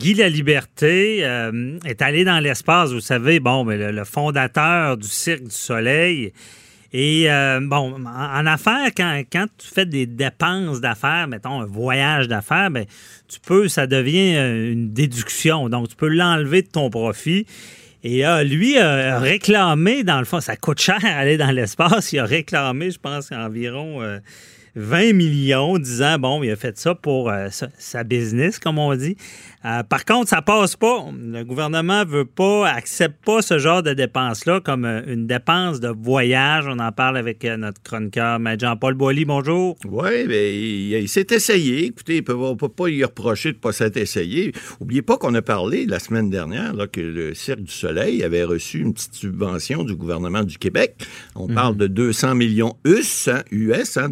Guy Laliberté euh, est allé dans l'espace, vous savez, bon, mais le, fondateur du Cirque du Soleil. Et euh, bon, en, affaires, quand, quand tu fais des dépenses d'affaires, mettons un voyage d'affaires, ben, tu peux, ça devient euh, une déduction. Donc, tu peux l'enlever de ton profit. Et là, lui a réclamé, dans le fond, ça coûte cher aller dans l'espace. Il a réclamé, je pense, environ euh, 20 millions, disant, bon, il a fait ça pour euh, sa, sa business, comme on dit. Euh, par contre, ça passe pas. Le gouvernement veut pas, accepte pas ce genre de dépenses-là comme euh, une dépense de voyage. On en parle avec notre chroniqueur, Jean-Paul Boilly. Bonjour. Oui, mais il, il s'est essayé. Écoutez, on ne peut pas lui reprocher de ne pas s'être essayé. N'oubliez pas qu'on a parlé la semaine dernière là, que le Cirque du Soleil avait reçu une petite subvention du gouvernement du Québec. On parle de 200 millions US, hein, US hein,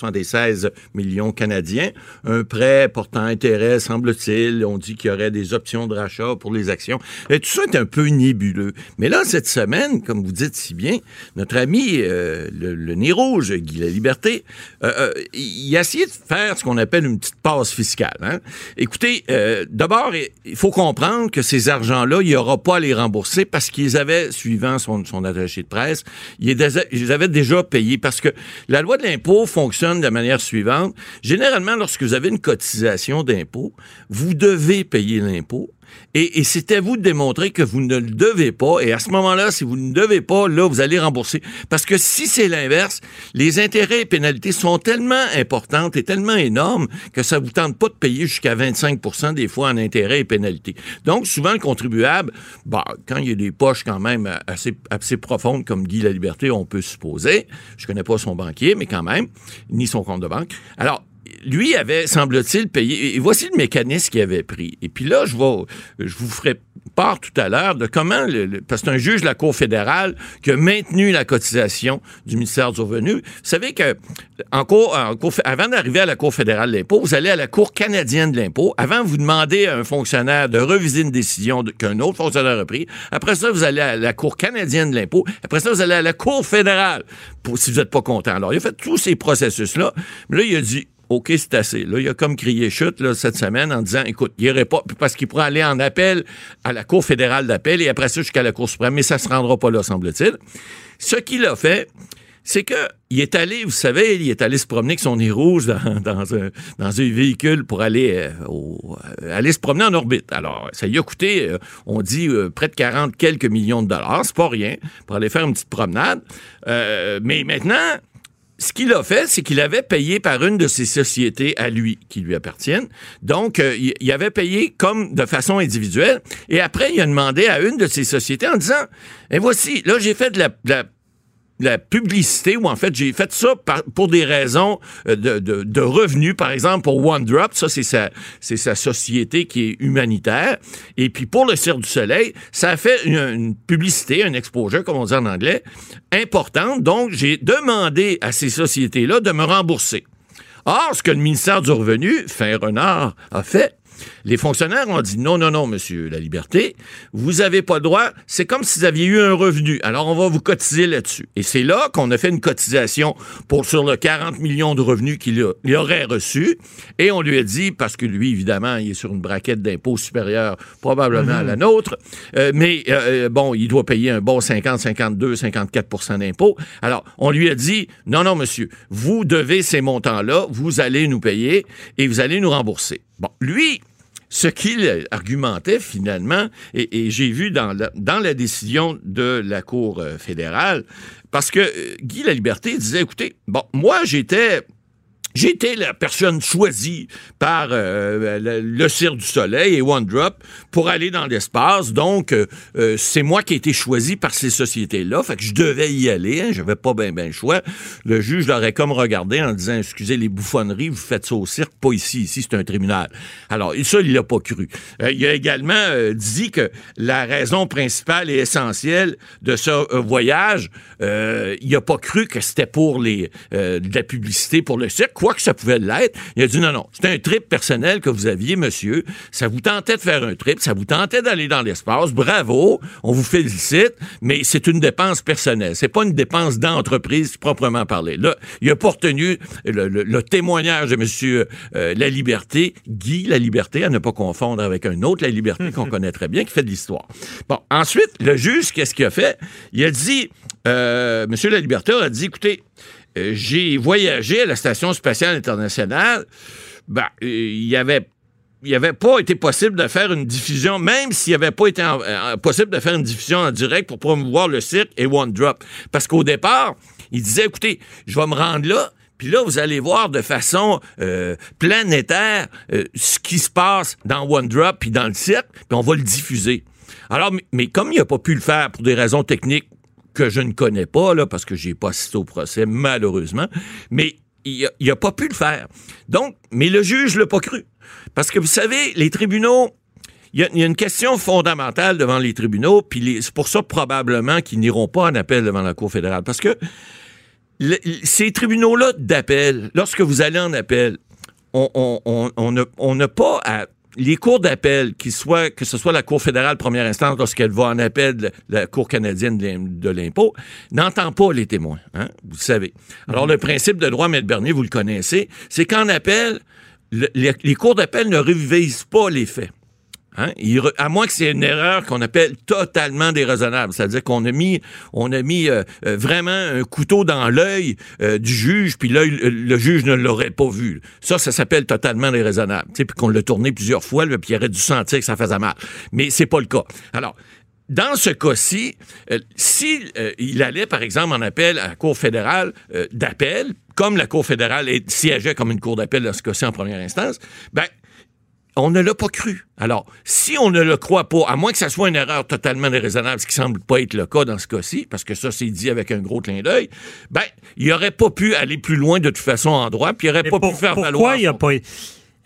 276 millions canadiens. Un prêt portant intérêt, semble-t-il. On dit qu'il y aurait des options de rachat pour les actions. Et tout ça est un peu nébuleux. Mais là, cette semaine, comme vous dites si bien, notre ami, euh, le, le nez rouge, Guy La Liberté, euh, euh, il a essayé de faire ce qu'on appelle une petite passe fiscale. Hein. Écoutez, d'abord, il faut comprendre que ces argents-là, il n'y aura pas à les rembourser parce qu'ils avaient, suivant son, attaché de presse, ils avaient déjà payés parce que la loi de l'impôt fonctionne de la manière suivante. Généralement, lorsque vous avez une cotisation d'impôt, vous devez payer l'impôt. Et, et c'est à vous de démontrer que vous ne le devez pas. Et à ce moment-là, si vous ne devez pas, là, vous allez rembourser. Parce que si c'est l'inverse, les intérêts et pénalités sont tellement importantes et tellement énormes que ça vous tente pas de payer jusqu'à 25% des fois en intérêts et pénalités. Donc, souvent, le contribuable, bah, quand il y a des poches quand même assez, assez profondes comme Guy La Liberté, on peut supposer. Je connais pas son banquier, mais quand même, ni son compte de banque. Alors, lui avait, semble-t-il, payé. Et voici le mécanisme qu'il avait pris. Et puis là, je, vais, vous ferai part tout à l'heure de comment, le, le- parce que un juge de la Cour fédérale qui a maintenu la cotisation du ministère du Revenu. Vous savez que, en avant d'arriver à la Cour fédérale de l'impôt, vous allez à la Cour canadienne de l'impôt. Avant, vous demandez à un fonctionnaire de reviser une décision qu'un autre fonctionnaire a pris. Après ça, vous allez à la Cour canadienne de l'impôt. Après ça, vous allez à la Cour fédérale si vous n'êtes pas content. Alors, il a fait tous ces processus-là. Mais là, il a dit, OK, c'est assez. Là, il a comme crié chute là, cette semaine en disant, écoute, il irait pas, parce qu'il pourrait aller en appel à la Cour fédérale d'appel et après ça jusqu'à la Cour suprême, mais ça se rendra pas là, semble-t-il. Ce qu'il a fait, c'est que il est allé, vous savez, il est allé se promener avec son nez rouge dans, dans un, dans un véhicule pour aller, euh, au- euh, aller se promener en orbite. Alors, ça lui a coûté, euh, on dit, euh, près de 40 quelques millions de dollars. C'est pas rien pour aller faire une petite promenade. Mais maintenant, ce qu'il a fait, c'est qu'il avait payé par une de ses sociétés à lui, qui lui appartiennent. Donc, euh, il, avait payé comme de façon individuelle. Et après, il a demandé à une de ses sociétés en disant, et voici, là, j'ai fait de la la publicité, ou en fait, j'ai fait ça pour des raisons euh, de, de- revenus, par exemple, pour OneDrop, ça, c'est sa, c'est sa société qui est humanitaire. Et puis, pour le Cirque du Soleil, ça a fait une, une publicité, un exposure, comme on dit en anglais, importante. Donc, j'ai demandé à ces sociétés-là de me rembourser. Or, ce que le ministère du Revenu, fin renard, a fait, les fonctionnaires ont dit non, non, non, monsieur La Liberté, vous n'avez pas le droit. C'est comme si vous aviez eu un revenu. Alors, on va vous cotiser là-dessus. Et c'est là qu'on a fait une cotisation pour sur le 40 millions de revenus qu'il aurait reçu. Et on lui a dit, parce que lui, évidemment, il est sur une braquette d'impôt supérieure probablement à la nôtre, euh, mais euh, bon, il doit payer un bon 50, 52, 54% d'impôts. Alors, on lui a dit, non, non, monsieur, vous devez ces montants-là, vous allez nous payer et vous allez nous rembourser. Bon, lui, ce qu'il argumentait finalement, et, j'ai vu dans la, dans décision de la Cour euh, fédérale, parce que euh, Guy La Liberté disait, écoutez, bon, moi j'étais j'ai été la personne choisie par euh, le, le Cirque du Soleil et One Drop pour aller dans l'espace. Donc, euh, euh, c'est moi qui ai été choisi par ces sociétés-là. Fait que je devais y aller. Hein, J'avais pas bien ben le choix. Le juge l'aurait comme regardé en disant, excusez les bouffonneries, vous faites ça au cirque, pas ici. Ici, c'est un tribunal. Alors, ça, il l'a pas cru. Il a également dit que la raison principale et essentielle de ce voyage, il a pas cru que c'était pour les la publicité pour le cirque, quoi que ça pouvait l'être. Il a dit non, non, c'est un trip personnel que vous aviez, monsieur. Ça vous tentait de faire un trip, ça vous tentait d'aller dans l'espace. Bravo, on vous félicite, mais c'est une dépense personnelle. C'est pas une dépense d'entreprise proprement parlé. Là, il a pas retenu le, le- le témoignage de monsieur euh, La Liberté, Guy La Liberté, à ne pas confondre avec un autre La Liberté qu'on connaît très bien, qui fait de l'histoire. Bon, ensuite, le juge, qu'est-ce qu'il a fait? Il a dit, euh, monsieur La Liberté a dit, écoutez, euh, j'ai voyagé à la Station spatiale internationale. Ben, euh, il avait il n'avait pas été possible de faire une diffusion, même s'il n'avait pas été euh, possible de faire une diffusion en direct pour promouvoir le cirque et One Drop. Parce qu'au départ, il disait, écoutez, je vais me rendre là, puis là, vous allez voir de façon planétaire ce qui se passe dans One Drop puis dans le cirque, puis on va le diffuser. Alors, mais, mais comme il n'a pas pu le faire pour des raisons techniques que je ne connais pas, là, parce que j'ai pas assisté au procès, malheureusement, mais il a, il a pas pu le faire. Donc, mais le juge l'a pas cru. Parce que vous savez, les tribunaux, il y, a, une question fondamentale devant les tribunaux, puis c'est pour ça probablement qu'ils n'iront pas en appel devant la Cour fédérale. Parce que ces tribunaux-là d'appel, lorsque vous allez en appel, n'a on n'a pas à les cours d'appel, que ce soit la Cour fédérale première instance lorsqu'elle va en appel de la Cour canadienne de l'im- de l'impôt, n'entend pas les témoins. hein, vous le savez. Alors, le principe de droit, Maître Bernier, vous le connaissez, c'est qu'en appel, le- les, les cours d'appel ne révisent pas les faits. Hein? Il à moins que c'est une erreur qu'on appelle totalement déraisonnable. C'est-à-dire qu'on a mis, on a mis euh, euh, vraiment un couteau dans l'œil euh, du juge, puis l'œil, le, juge ne l'aurait pas vu. Ça, ça s'appelle totalement déraisonnable. Puis qu'on l'a tourné plusieurs fois, puis il aurait dû sentir que ça faisait mal. Mais c'est pas le cas. Alors, dans ce cas-ci, euh, si euh, il allait, par exemple, en appel à la Cour fédérale d'appel, comme la Cour fédérale est- siégeait comme une cour d'appel dans ce cas-ci en première instance, ben, on ne l'a pas cru. Alors, si on ne le croit pas, à moins que ça soit une erreur totalement déraisonnable, ce qui semble pas être le cas dans ce cas-ci, parce que ça, c'est dit avec un gros clin d'œil, ben, il aurait pas pu aller plus loin de toute façon en droit, puis il aurait Mais pas pour- pu faire pourquoi valoir. il a pas.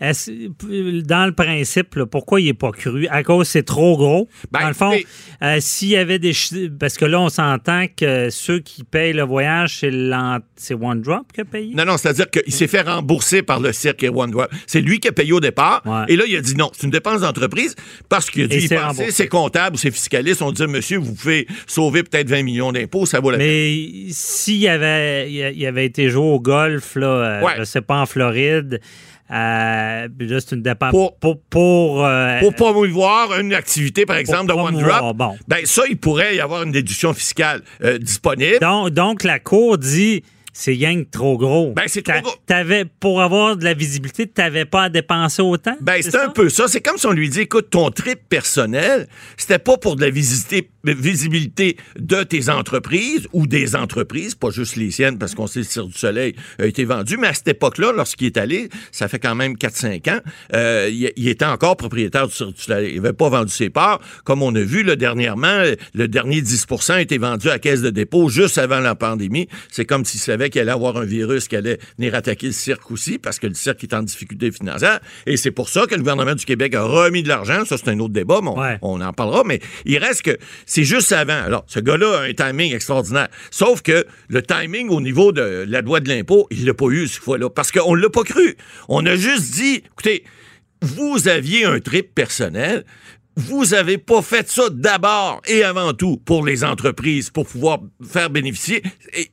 Dans le principe, là, pourquoi il n'est pas cru? À cause c'est trop gros. Ben, dans le fond, euh, s'il y avait des. Parce que là, on s'entend que ceux qui payent le voyage, c'est l'en- c'est One Drop qui a payé. Non, non, c'est-à-dire qu'il s'est fait rembourser par le cirque et One Drop. C'est lui qui a payé au départ. Ouais. Et là, il a dit non, c'est une dépense d'entreprise parce qu'il a dû y. Ses comptables ou ses fiscalistes ont dit, monsieur, vous pouvez sauver peut-être 20 millions d'impôts, ça vaut la peine. Mais s'il avait, il avait été joué au golf, là, euh, Ouais. je sais pas, en Floride, euh, là, c'est une dépense Pour- pour. pour, euh, Pour promouvoir une activité, par exemple, de One promouvoir, Drop, bon. ben ça, il pourrait y avoir une déduction fiscale euh, disponible. Donc, donc, la Cour dit c'est que trop gros. Ben, c'est trop gros. T'avais, pour avoir de la visibilité, tu n'avais pas à dépenser autant? Ben, c'est un peu ça. C'est comme si on lui dit, écoute, ton trip personnel, c'était pas pour de la visité- visibilité de tes entreprises ou des entreprises, pas juste les siennes, parce qu'on sait que le Cirque du Soleil a été vendu, mais à cette époque-là, lorsqu'il est allé, ça fait quand même 4-5 ans, euh, il, il était encore propriétaire du Cirque du Soleil. Il n'avait pas vendu ses parts. Comme on a vu, là, dernièrement, le dernier 10 a été vendu à caisse de dépôt juste avant la pandémie. C'est comme s'il savait qu'il allait avoir un virus qui allait venir attaquer le cirque aussi, parce que le cirque est en difficulté financière. Et c'est pour ça que le gouvernement du Québec a remis de l'argent. Ça, c'est un autre débat, mais on, Ouais. on en parlera. Mais il reste que c'est juste avant. Alors, ce gars-là a un timing extraordinaire. Sauf que le timing au niveau de la loi de l'impôt, il l'a pas eu cette fois-là. Parce qu'on l'a pas cru. On a juste dit, écoutez, vous aviez un trip personnel. Vous avez pas fait ça d'abord et avant tout pour les entreprises, pour pouvoir faire bénéficier.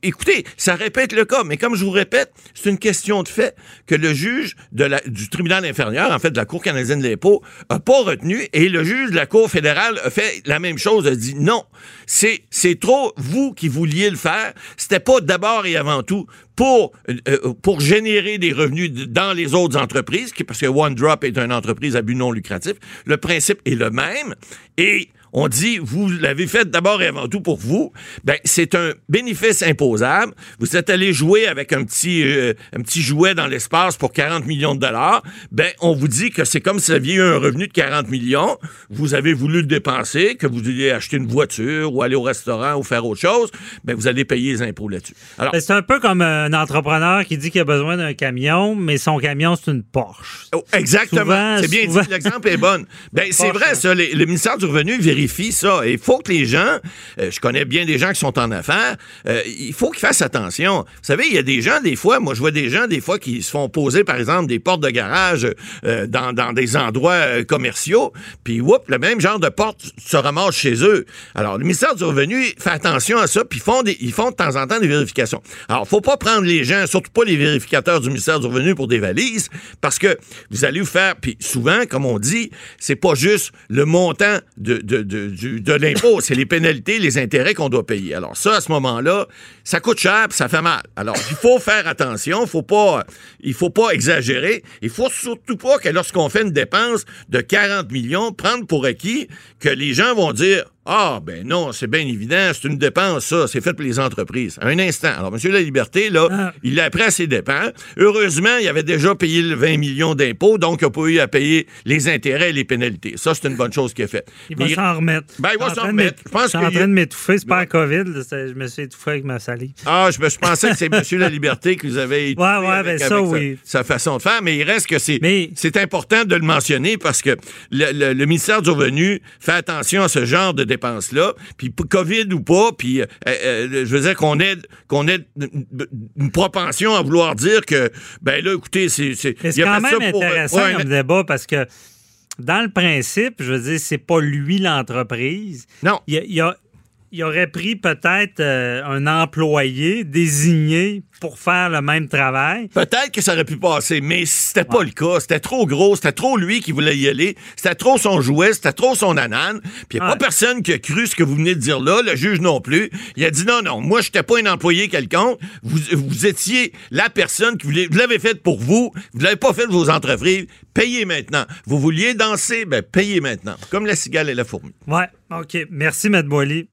Écoutez, ça répète le cas, mais comme je vous répète, c'est une question de fait que le juge du tribunal inférieur, en fait de la Cour canadienne de l'impôt, a pas retenu et le juge de la Cour fédérale a fait la même chose, a dit non, c'est c'est trop vous qui vouliez le faire. C'était pas d'abord et avant tout pour, euh, euh, pour générer des revenus dans les autres entreprises, parce que OneDrop est une entreprise à but non lucratif. Le principe est le même et on dit, vous l'avez fait d'abord et avant tout pour vous, ben, c'est un bénéfice imposable. Vous êtes allé jouer avec un petit, euh, un petit jouet dans l'espace pour 40 millions de dollars. Ben, on vous dit que c'est comme si vous aviez eu un revenu de 40 millions. Vous avez voulu le dépenser, que vous vouliez acheter une voiture ou aller au restaurant ou faire autre chose. Ben, vous allez payer les impôts là-dessus. Alors, Ben, c'est un peu comme un entrepreneur qui dit qu'il a besoin d'un camion, mais son camion, c'est une Porsche. Oh, exactement. C'est bien souvent. dit. L'exemple est bon. Ben, c'est vrai, hein. ça. les- le ministère du Revenu vérifie ça. Et il faut que les gens, euh, je connais bien des gens qui sont en affaires, euh, il faut qu'ils fassent attention. Vous savez, il y a des gens, des fois, moi, je vois des gens, des fois, qui se font poser, par exemple, des portes de garage euh, dans, des endroits commerciaux, puis, whoop, le même genre de porte se ramasse chez eux. Alors, le ministère du Revenu fait attention à ça, puis font, ils font de temps en temps des vérifications. Alors, faut pas prendre les gens, surtout pas les vérificateurs du ministère du Revenu pour des valises, parce que vous allez vous faire, puis souvent, comme on dit, c'est pas juste le montant de, de l'impôt, c'est les pénalités, les intérêts qu'on doit payer. Alors ça, à ce moment-là, ça coûte cher, puis ça fait mal. Alors, il faut faire attention, faut pas, il faut pas exagérer. Il faut surtout pas que lorsqu'on fait une dépense de 40 millions, prendre pour acquis que les gens vont dire ah, ben non, c'est bien évident, c'est une dépense, ça, c'est fait pour les entreprises. Un instant. Alors, M. La Liberté, là, Ah. il l'a pris à ses dépens. Heureusement, il avait déjà payé le 20 millions d'impôts, donc il n'a pas eu à payer les intérêts et les pénalités. Ça, c'est une bonne chose qu'il a faite. Il va s'en remettre. Ben, il va s'en remettre. Je pense suis en a- train de m'étouffer. C'est pas la COVID. Je me suis étouffé avec ma salive. Ah, je, pensais que c'est M. La Liberté qui vous avait étouffé Ouais, ouais, avec, ben ça, avec oui. sa, façon de faire, mais il reste que c'est Mais- important de le mentionner parce que le, le- le ministère du Revenu fait attention à ce genre de dépenses-là, puis COVID ou pas, puis euh, euh, je veux dire qu'on ait, qu'on ait une, propension à vouloir dire que, ben là, écoutez, c'est... c'est- quand même ça pour, euh, intéressant un- comme débat parce que dans le principe, je veux dire, c'est pas lui l'entreprise. Non. Il, y a- il y a- il aurait pris peut-être euh, un employé désigné pour faire le même travail. Peut-être que ça aurait pu passer, mais c'était pas le cas. C'était trop gros, c'était trop lui qui voulait y aller, c'était trop son jouet, c'était trop son anane. Puis il n'y a Ouais. pas personne qui a cru ce que vous venez de dire là, le juge non plus. Il a dit non, non, moi, je n'étais pas un employé quelconque. Vous, vous étiez la personne qui voulait, vous l'avez fait pour vous, vous ne l'avez pas fait de vos entreprises. Payez maintenant. Vous vouliez danser, ben payez maintenant. Comme la cigale et la fourmi. Ouais, OK. Merci, Matt Boily.